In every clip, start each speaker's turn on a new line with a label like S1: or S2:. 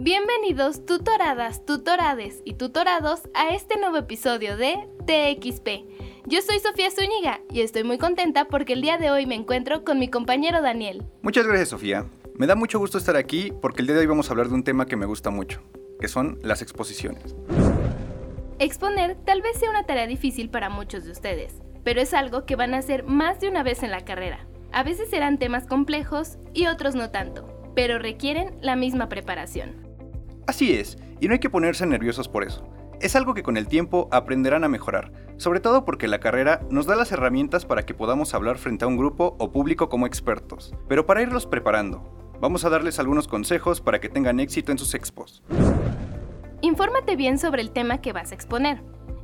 S1: Bienvenidos tutoradas, tutorades y tutorados a este nuevo episodio de TXP. Yo soy Sofía Zúñiga y estoy muy contenta porque el día de hoy me encuentro con mi compañero Daniel.
S2: Muchas gracias Sofía. Me da mucho gusto estar aquí porque el día de hoy vamos a hablar de un tema que me gusta mucho, que son las exposiciones.
S1: Exponer tal vez sea una tarea difícil para muchos de ustedes, pero es algo que van a hacer más de una vez en la carrera. A veces serán temas complejos y otros no tanto, pero requieren la misma preparación.
S2: Así es, y no hay que ponerse nerviosos por eso. Es algo que con el tiempo aprenderán a mejorar, sobre todo porque la carrera nos da las herramientas para que podamos hablar frente a un grupo o público como expertos. Pero para irlos preparando, vamos a darles algunos consejos para que tengan éxito en sus expos.
S1: Infórmate bien sobre el tema que vas a exponer.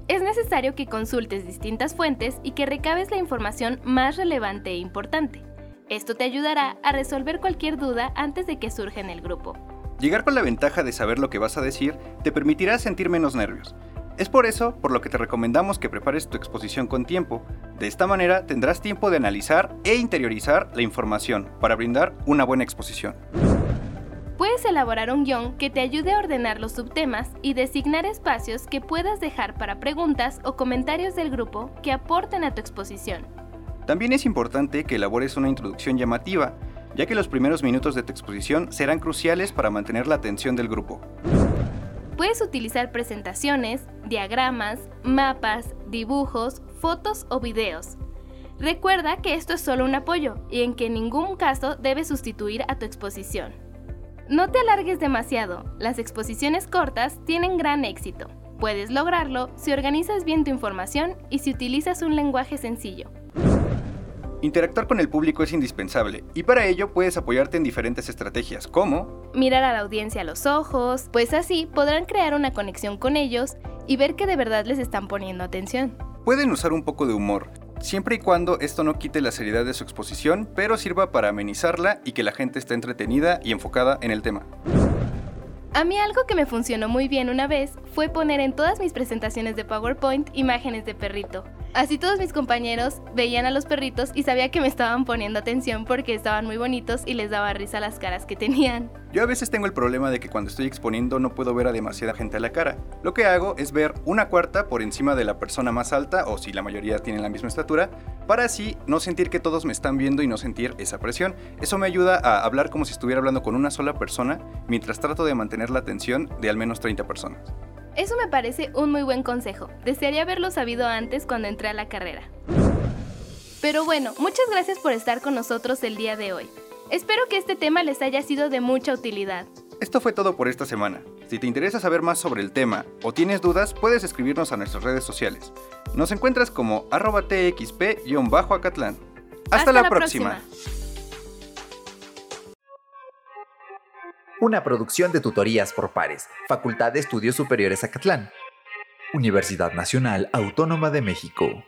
S1: Es necesario que consultes distintas fuentes y que recabes la información más relevante e importante. Esto te ayudará a resolver cualquier duda antes de que surja en el grupo.
S2: Llegar con la ventaja de saber lo que vas a decir te permitirá sentir menos nervios. Es por eso por lo que te recomendamos que prepares tu exposición con tiempo. De esta manera tendrás tiempo de analizar e interiorizar la información para brindar una buena exposición.
S1: Puedes elaborar un guion que te ayude a ordenar los subtemas y designar espacios que puedas dejar para preguntas o comentarios del grupo que aporten a tu exposición.
S2: También es importante que elabores una introducción llamativa ya que los primeros minutos de tu exposición serán cruciales para mantener la atención del grupo.
S1: Puedes utilizar presentaciones, diagramas, mapas, dibujos, fotos o videos. Recuerda que esto es solo un apoyo y en que en ningún caso debe sustituir a tu exposición. No te alargues demasiado, las exposiciones cortas tienen gran éxito. Puedes lograrlo si organizas bien tu información y si utilizas un lenguaje sencillo.
S2: Interactuar con el público es indispensable y para ello puedes apoyarte en diferentes estrategias como
S1: mirar a la audiencia a los ojos, pues así podrán crear una conexión con ellos y ver que de verdad les están poniendo atención.
S2: Pueden usar un poco de humor, siempre y cuando esto no quite la seriedad de su exposición, pero sirva para amenizarla y que la gente esté entretenida y enfocada en el tema.
S1: A mí algo que me funcionó muy bien una vez fue poner en todas mis presentaciones de PowerPoint imágenes de perrito. Así todos mis compañeros veían a los perritos y sabía que me estaban poniendo atención porque estaban muy bonitos y les daba risa las caras que tenían.
S2: Yo a veces tengo el problema de que cuando estoy exponiendo no puedo ver a demasiada gente a la cara. Lo que hago es ver una cuarta por encima de la persona más alta o si la mayoría tienen la misma estatura, para así no sentir que todos me están viendo y no sentir esa presión. Eso me ayuda a hablar como si estuviera hablando con una sola persona mientras trato de mantener la atención de al menos 30 personas.
S1: Eso me parece un muy buen consejo. Desearía haberlo sabido antes cuando entré a la carrera. Pero bueno, muchas gracias por estar con nosotros el día de hoy. Espero que este tema les haya sido de mucha utilidad.
S2: Esto fue todo por esta semana. Si te interesa saber más sobre el tema o tienes dudas, puedes escribirnos a nuestras redes sociales. Nos encuentras como arroba txp-acatlán. Hasta, la, próxima.
S3: Una producción de tutorías por pares, Facultad de Estudios Superiores Acatlán. Universidad Nacional Autónoma de México.